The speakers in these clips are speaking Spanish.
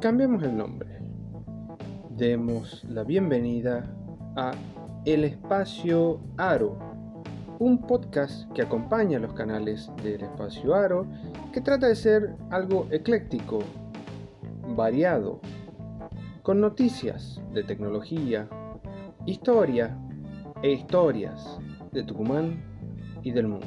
Cambiemos el nombre. Demos la bienvenida a El Espacio Aro, un podcast que acompaña los canales del Espacio Aro, que trata de ser algo ecléctico, variado, con noticias de tecnología, historia e historias de Tucumán y del mundo.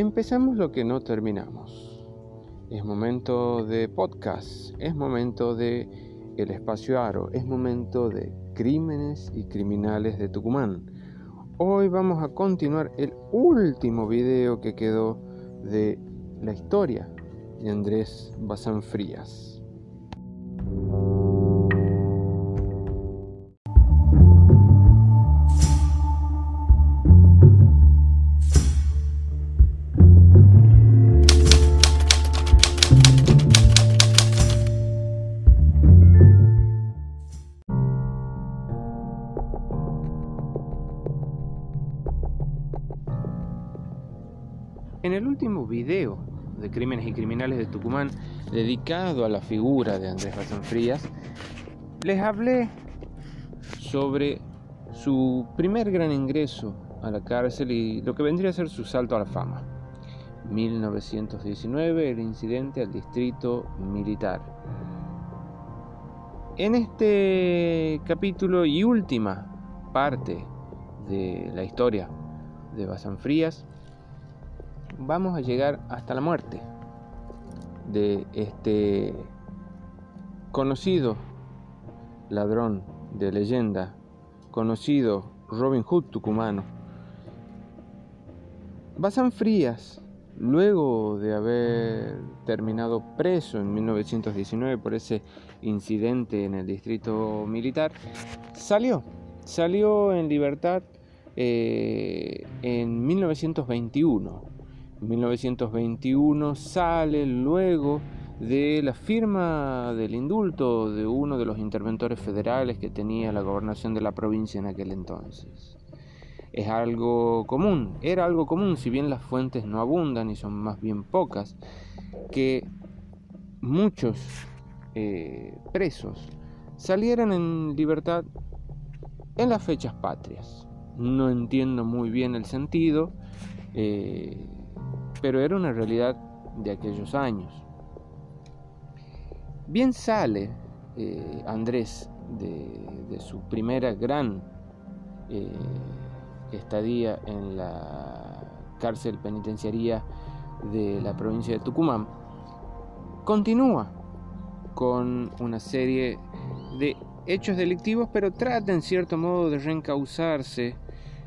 Empezamos lo que no terminamos. Es momento de podcast, es momento de El Espacio Aro, es momento de Crímenes y Criminales de Tucumán. Hoy vamos a continuar el último video que quedó de la historia de Andrés Bazán Frías. En el último video de Crímenes y Criminales de Tucumán, dedicado a la figura de Andrés Bazán Frías, les hablé sobre su primer gran ingreso a la cárcel y lo que vendría a ser su salto a la fama. 1919, el incidente al distrito militar. En este capítulo y última parte de la historia de Bazán Frías, vamos a llegar hasta la muerte de este conocido ladrón de leyenda, conocido Robin Hood tucumano. Bazán Frías, luego de haber terminado preso en 1919 por ese incidente en el distrito militar, salió, salió en libertad eh, en 1921 1921 sale luego de la firma del indulto de uno de los interventores federales que tenía la gobernación de la provincia en aquel entonces. Es algo común, era algo común, si bien las fuentes no abundan y son más bien pocas, que muchos eh, presos salieran en libertad en las fechas patrias. No entiendo muy bien el sentido. Eh, pero era una realidad de aquellos años. Bien sale eh, Andrés de, su primera gran eh, estadía en la cárcel penitenciaria de la provincia de Tucumán, continúa con una serie de hechos delictivos, pero trata en cierto modo de reencauzarse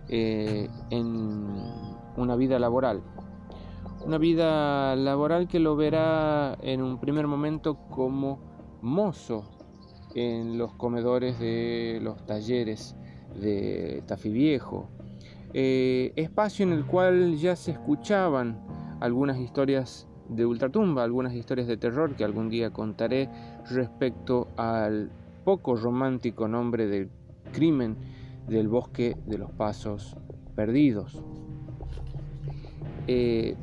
eh, en una vida laboral una vida laboral que lo verá en un primer momento como mozo en los comedores de los talleres de Tafí Viejo, eh, espacio en el cual ya se escuchaban algunas historias de ultratumba, algunas historias de terror que algún día contaré respecto al poco romántico nombre del crimen del bosque de los pasos perdidos. Eh,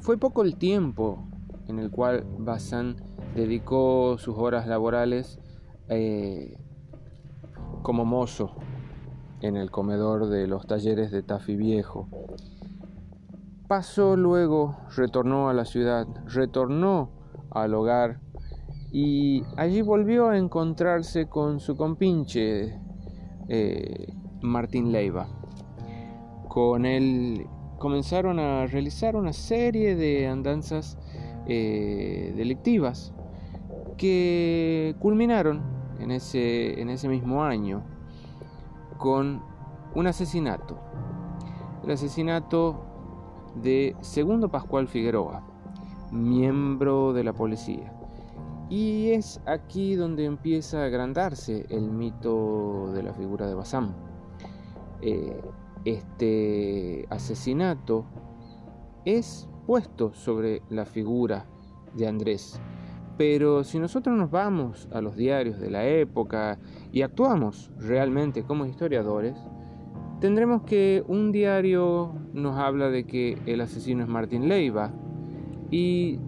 fue poco el tiempo en el cual Bazán dedicó sus horas laborales eh, como mozo en el comedor de los talleres de Tafi Viejo. Pasó luego, retornó a la ciudad, retornó al hogar y allí volvió a encontrarse con su compinche eh, Martín Leiva. Con él comenzaron a realizar una serie de andanzas eh, delictivas que culminaron en ese, en ese mismo año con un asesinato. El asesinato de Segundo Pascual Figueroa, miembro de la policía. Y es aquí donde empieza a agrandarse el mito de la figura de Bazán. Eh, este asesinato es puesto sobre la figura de Andrés, Pero si nosotros nos vamos a los diarios de la época y actuamos realmente como historiadores, tendremos que un diario nos habla de que el asesino es Martín Leiva y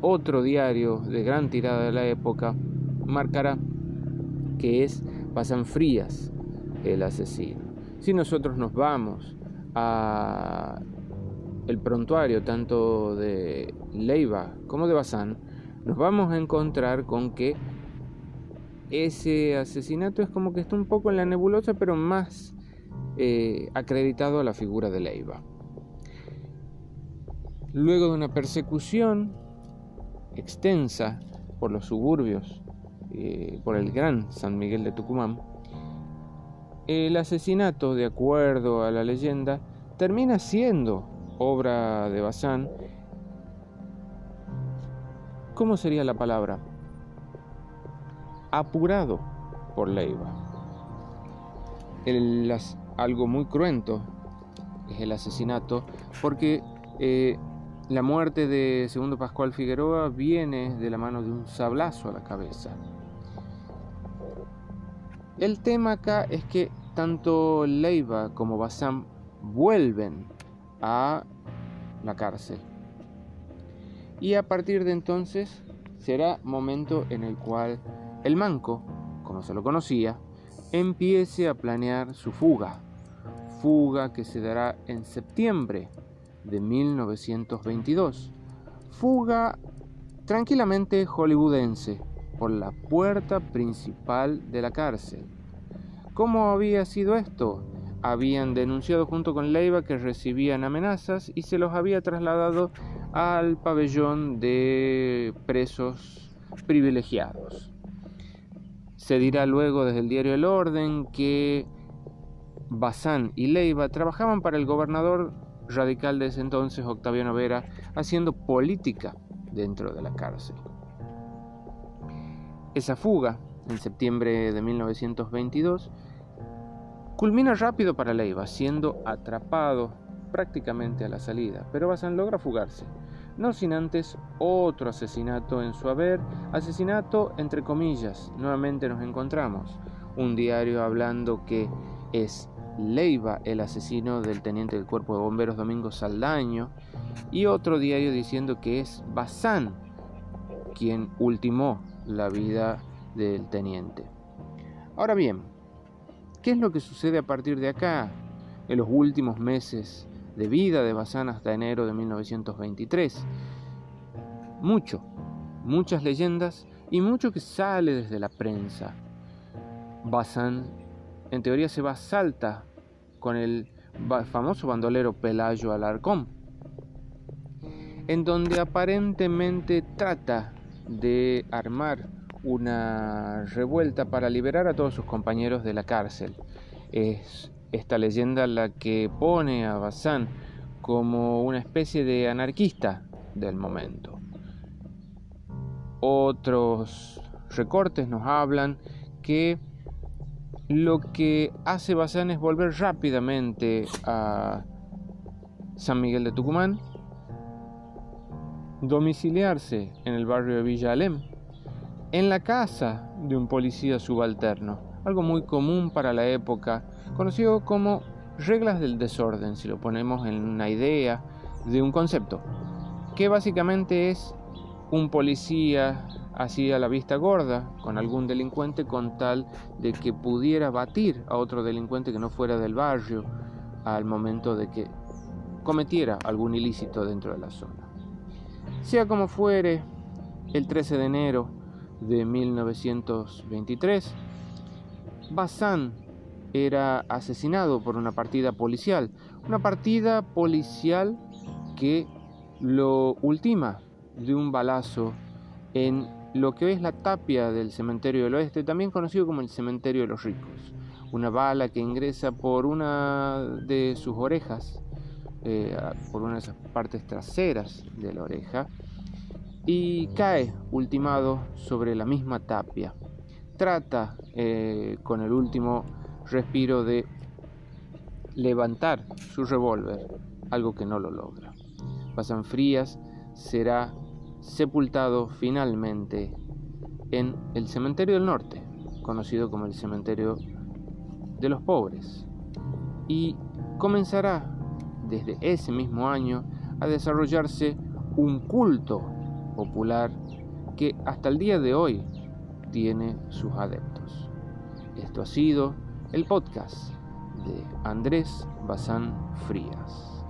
otro diario de gran tirada de la época marcará que es Pasan Frías el asesino. Si nosotros nos vamos a el prontuario tanto de Leiva como de Bazán, nos vamos a encontrar con que ese asesinato es como que está un poco en la nebulosa, pero más eh, acreditado a la figura de Leiva. Luego de una persecución extensa por los suburbios, eh, por el gran San Miguel de Tucumán, el asesinato, de acuerdo a la leyenda, termina siendo obra de Bazán ¿cómo sería la palabra? Apurado por Leiva. algo muy cruento es el asesinato, porque eh, la muerte de Segundo Pascual Figueroa viene de la mano de un sablazo a la cabeza. El tema acá es que tanto Leiva como Bazán vuelven a la cárcel. Y a partir de entonces será momento en el cual el manco, como se lo conocía, empiece a planear su fuga, fuga que se dará en septiembre de 1922, fuga tranquilamente hollywoodense por la puerta principal de la cárcel. ¿Cómo había sido esto? Habían denunciado junto con Leiva que recibían amenazas y se los había trasladado al pabellón de presos privilegiados. Se dirá luego desde el diario El Orden que Bazán y Leiva trabajaban para el gobernador radical de ese entonces, Octaviano Vera, haciendo política dentro de la cárcel. Esa fuga, en septiembre de 1922, culmina rápido para Leiva, siendo atrapado prácticamente a la salida, pero Bazán logra fugarse no sin antes otro asesinato en su haber, asesinato entre comillas, nuevamente nos encontramos, un diario hablando que es Leiva el asesino del teniente del cuerpo de bomberos Domingo Saldaño y otro diario diciendo que es Bazán quien ultimó la vida del teniente. Ahora bien, ¿qué es lo que sucede a partir de acá, en los últimos meses de vida de Bazán hasta enero de 1923. Mucho, muchas leyendas y mucho que sale desde la prensa. Bazán en teoría se va Salta con el famoso bandolero Pelayo Alarcón, en donde aparentemente trata de armar una revuelta para liberar a todos sus compañeros de la cárcel. Es esta leyenda la que pone a Bazán como una especie de anarquista del momento. Otros recortes nos hablan que lo que hace Bazán es volver rápidamente a San Miguel de Tucumán, domiciliarse en el barrio de Villa Alem, en la casa de un policía subalterno, algo muy común para la época conocido como reglas del desorden, si lo ponemos en una idea de un concepto, que básicamente es un policía así a la vista gorda con algún delincuente con tal de que pudiera batir a otro delincuente que no fuera del barrio al momento de que cometiera algún ilícito dentro de la zona. Sea como fuere, el 13 de enero de 1923, Bazán era asesinado por una partida policial. Una partida policial que lo ultima de un balazo en lo que es la tapia del cementerio del oeste, también conocido como el cementerio de los ricos. Una bala que ingresa por una de sus orejas, eh, por una de esas partes traseras de la oreja, y cae ultimado sobre la misma tapia. Trata eh, con el último respiro de levantar su revólver, algo que no lo logra. Pasan Frías será sepultado finalmente en el cementerio del norte, conocido como el cementerio de los pobres. Y comenzará desde ese mismo año a desarrollarse un culto popular que hasta el día de hoy tiene sus adeptos. Esto ha sido el podcast de Andrés Bazán Frías.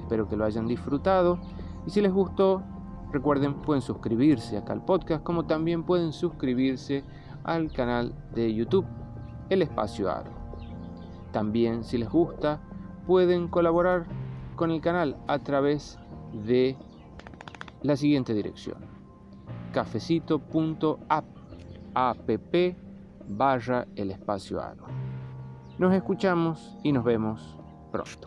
Espero que lo hayan disfrutado y si les gustó, recuerden, pueden suscribirse acá al podcast como también pueden suscribirse al canal de YouTube El Espacio Aro. También si les gusta, pueden colaborar con el canal a través de la siguiente dirección cafecito.app app barra el espacio aro. Nos escuchamos y nos vemos pronto.